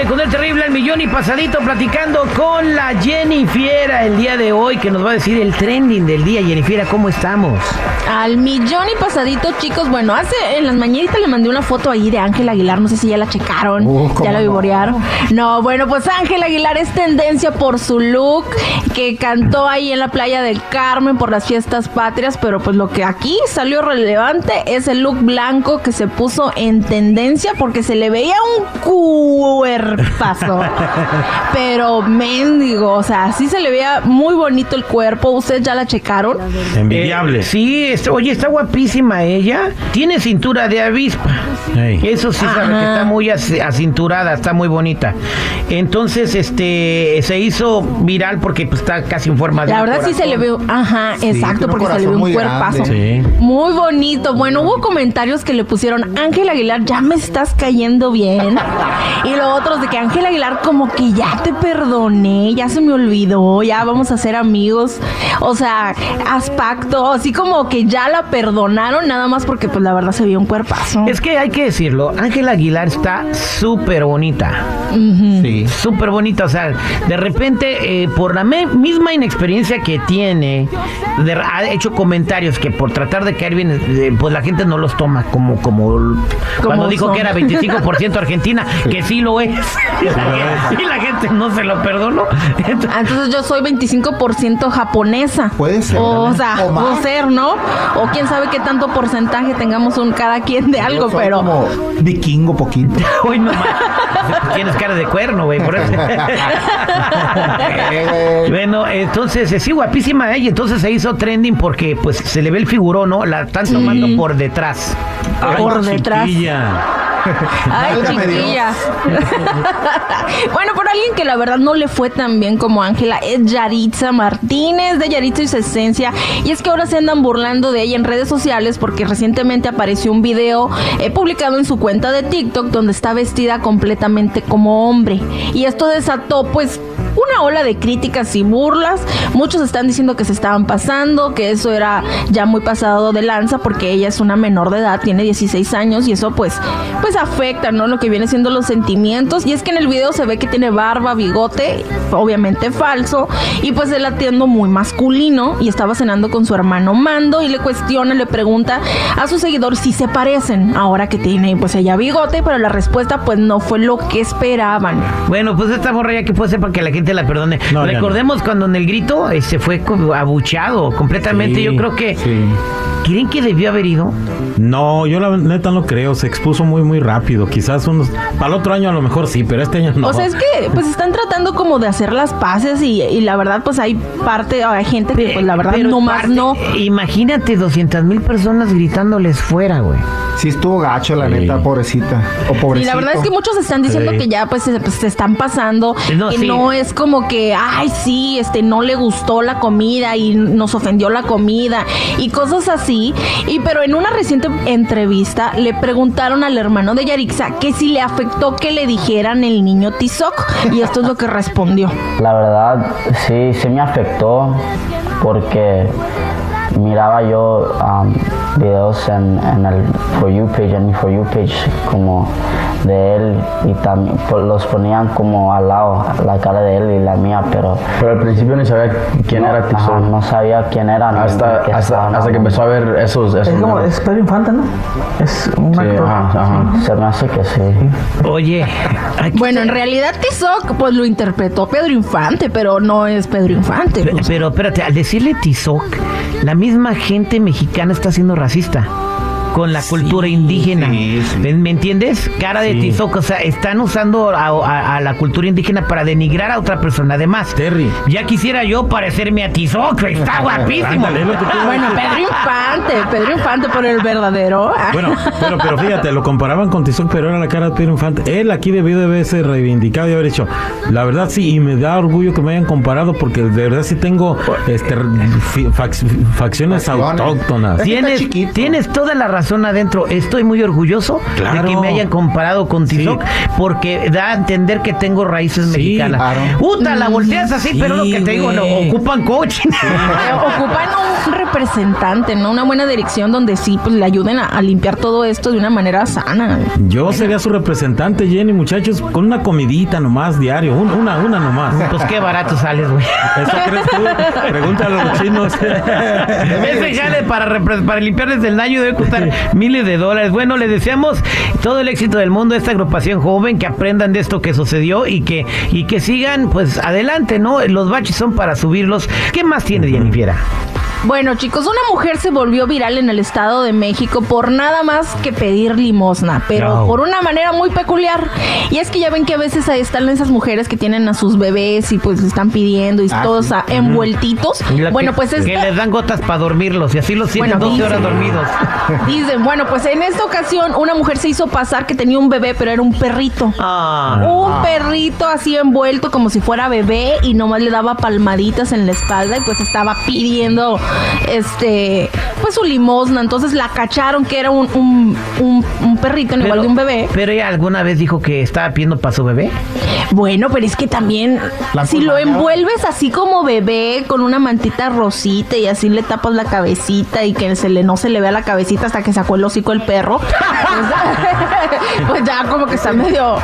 Aire con el terrible el millón y pasadito platicando con la Jenny Fiera el día de hoy que nos va a decir el trending del día. Jenny Fiera, ¿cómo estamos? Al millón y pasadito, chicos. Bueno, hace en las mañanitas le mandé una foto ahí de Ángel Aguilar. No sé si ya la checaron. Uh, ¿cómo ya la no? vivorearon. No, bueno, pues Ángel Aguilar es tendencia por su look que cantó ahí en la playa del Carmen por las fiestas patrias. Pero pues lo que aquí salió relevante es el look blanco que se puso en tendencia porque se le veía un cuerpazo. pero mendigo, o sea, sí se le veía muy bonito el cuerpo. ¿Ustedes ya la checaron? Envidiable. Eh, sí, está- oye, está guapísima ella. Tiene cintura de avispa. Eso sí sabe que está muy acinturada, está muy bonita. Entonces, este, se hizo viral porque pues, está casi en forma de La verdad sí se le ve, ajá, exacto, porque se le ve corazón un muy cuerpazo. Sí. Muy bonito. Bueno, hubo comentarios que le pusieron, Ángel Aguilar, ya me estás cayendo bien. Y los otros de que Ángel Aguilar como que ya te perdoné, ya se me olvidó, ya vamos a ser amigos. O sea, haz pacto, así como que ya la perdonaron nada más porque pues la verdad se vio un cuerpazo. Es que hay que decirlo, Ángela Aguilar está súper bonita. Sí. Súper bonita, o sea, de repente, eh, por la me- misma inexperiencia que tiene, de- ha hecho comentarios que por tratar de caer bien, eh, pues la gente no los toma como, como, cuando dijo son. que era 25% Argentina, que sí lo es. y la gente no se lo perdonó. Entonces, Ah, Entonces yo soy 25% japonesa. Puede ser, O, sea, O ser, ¿no? O quién sabe qué tanto porcentaje tengamos un cada quien de algo, Yo soy pero... como vikingo poquito. hoy no. Tienes cara de cuerno, güey, por eso. Bueno, entonces, eh, sí, guapísima ella. Entonces se hizo trending porque pues se le ve el figurón, ¿no? La están tomando por detrás. por detrás. Ay, chiquilla. bueno, por alguien que la verdad no le fue tan bien como Ángela es Yaritza Martínez de Yaritza y su esencia. Y es que ahora se andan burlando de ella en redes sociales porque recientemente apareció un video eh, publicado en su cuenta de TikTok donde está vestida completamente como hombre. Y esto desató pues una ola de críticas y burlas. Muchos están diciendo que se estaban pasando, que eso era ya muy pasado de lanza porque ella es una menor de edad, tiene 16 años y eso pues pues afecta, ¿no? Lo que viene siendo los sentimientos. Y es que en el video se ve que tiene barba, bigote, obviamente falso, y pues él atiendo muy masculino y estaba cenando con su hermano Mando y le cuestiona, le pregunta a su seguidor si se parecen ahora que tiene pues ella bigote, pero la respuesta pues no fue lo que esperaban. Bueno, pues esta morra ya que puede ser para que la gente la perdone. No, Recordemos cuando en el grito eh, se fue co- abuchado completamente. Sí, Yo creo que. sí. ¿Creen que debió haber ido? No, yo la neta no creo. Se expuso muy, muy rápido. Quizás unos. Para el otro año a lo mejor sí, pero este año no. O sea, es que pues están tratando como de hacer las paces y, y la verdad pues hay parte, hay gente que pues la verdad no más no. Imagínate 200 mil personas gritándoles fuera, güey. Sí estuvo gacho, la Sí. neta, pobrecita. O Y la verdad es que muchos están diciendo Sí. que ya pues se, pues, se están pasando, No, que sí. no es como que, ay sí, este no le gustó la comida y nos ofendió la comida y cosas así. Y pero en una reciente entrevista le preguntaron al hermano de Yarixa que si le afectó que le dijeran el niño Tizoc y esto es lo que respondió. La verdad, sí, sí me afectó porque miraba yo um, videos en, en el For You page, en mi For You page, como de él y también pues, los ponían como al lado, la cara de él y la mía, pero Pero al principio ni sabía quién era ajá, Tizón. no sabía quién era. ni Hasta, qué hasta, que empezó a ver esos. esos Es como, es Pedro Infante, ¿no? Es un Sí, actor. ajá, ajá. Se me hace que sí. Oye, Bueno, en realidad Tizoc pues lo interpretó Pedro Infante, pero no es Pedro Infante. Pues. Pero espérate, al decirle Tizoc, la misma gente mexicana está siendo racista. Con la cultura indígena. sí, sí. ¿Me, entiendes? Cara de tizoc, o sea, están usando a, a- a la cultura indígena para denigrar a otra persona. Además, Terry. ya quisiera yo parecerme a Tizoc, está guapísimo. Ándale, Bueno. Pedro Infante, Pedro Infante por el verdadero. Bueno, pero, pero fíjate, lo comparaban con Tizoc, pero era la cara de Pedro Infante. Él aquí debió de haberse reivindicado y haber dicho, la verdad sí, y me da orgullo que me hayan comparado porque de verdad sí tengo este, facciones Facciones. autóctonas. Tienes, chiquito. tienes toda la razón adentro. Estoy muy orgulloso Claro. de que me hayan comparado con Sí. Tizoc porque da a entender que tengo raíces Sí, mexicanas. claro. Puta, la volteas así, pero lo que te digo, no, ocupan coaching. Ocupan un representante, ¿no? Una buena dirección donde sí pues le ayuden a, a limpiar todo esto de una manera sana. Yo sería su representante, Jenny, muchachos, con una comidita nomás diario, un- una, una nomás. Pues qué barato sales, güey. ¿Eso crees tú? Pregúntale a los chinos. Ese jale para, para limpiarles el daño debe costar miles de dólares. Bueno, le deseamos todo el éxito del mundo a esta agrupación joven, que aprendan de esto que sucedió y que, y que sigan pues adelante, ¿no? Los baches son para subirlos. ¿Qué más tiene Jennifer? Bueno, chicos, una mujer se volvió viral en el Estado de México por nada más que pedir limosna, pero por una manera muy peculiar. Y es que ya ven que a veces ahí están esas mujeres que tienen a sus bebés y pues están pidiendo y Ah, todos sí. envueltitos. Bueno, pues es Que les dan gotas para dormirlos y así los tienen Bueno, 12 horas dormidos. Dicen, bueno, pues en esta ocasión una mujer se hizo pasar que tenía un bebé, pero era un perrito. Ah. Un perrito así envuelto como si fuera bebé y nomás le daba palmaditas en la espalda y pues estaba pidiendo este pues su limosna. Entonces la cacharon que era un, un, un- un perrito en igual de un bebé. Pero ella alguna vez dijo que estaba pidiendo para su bebé. Bueno, pero es que también La si lo envuelves así como bebé con una mantita rosita y así le tapas la cabecita y que se le no se le vea la cabecita hasta que sacó el hocico el perro, pues, pues ya como que está medio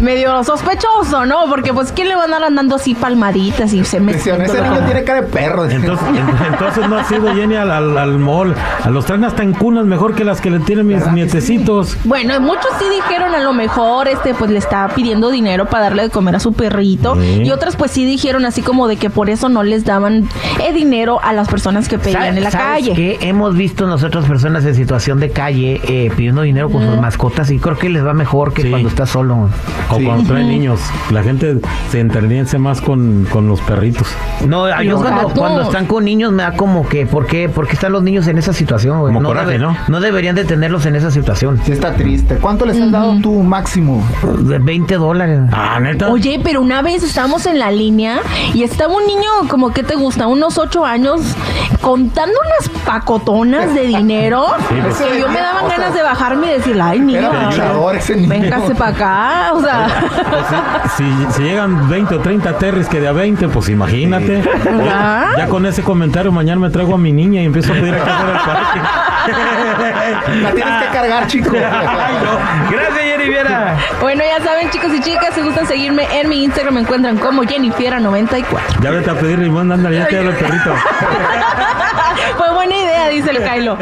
medio sospechoso, ¿no? Porque pues quién le va a andar andando así palmaditas y se mete ese niño tiene cara de perro. Entonces, en- entonces no ha sido Jenny al, al, al mall. A los traen hasta en cunas mejor que las que le tienen mis ¿Verdad que nietecitos. Bueno, muchos sí dijeron a lo mejor este pues le está pidiendo dinero para darle de comer a su perrito Sí. y otras pues sí dijeron así como de que por eso no les daban eh, dinero a las personas que pedían en la ¿Sabes calle. qué? Hemos visto nosotros personas en situación de calle eh, pidiendo dinero con sus mascotas y creo que les va mejor que Sí. cuando está solo. O Sí. cuando traen niños. La gente se entretiene más con, con los perritos. No, yo cuando, cuando están con niños me da como que, ¿por qué, ¿Por qué están los niños en esa situación? Como no, coraje, ¿no? no deberían de tenerlos en esa situación. Sí está triste. ¿Cuánto les has dado tú máximo? De 20 dólares. Ah, neta. Oye, pero una vez estábamos en la línea y estaba un niño, como que te gusta, unos ocho años, contando unas pacotonas de dinero. pues. que yo me daban ganas de bajarme y decirle, ay, niño, Era luchador ese niño. véngase para acá. O sea, Si, si llegan 20 o 30 terres que de a 20, pues imagínate. ¿verdad? Ya con ese comentario mañana me traigo a mi niña y empiezo a pedir a casa del parque. La tienes que cargar, chico. Gracias, Jenny Viera. Bueno, ya saben, chicos y chicas, si gustan seguirme en mi Instagram, me encuentran como Jennifiera94. Ya vete a pedir limón, ándale, ya te el perrito. Fue buena idea, dice el Kylo.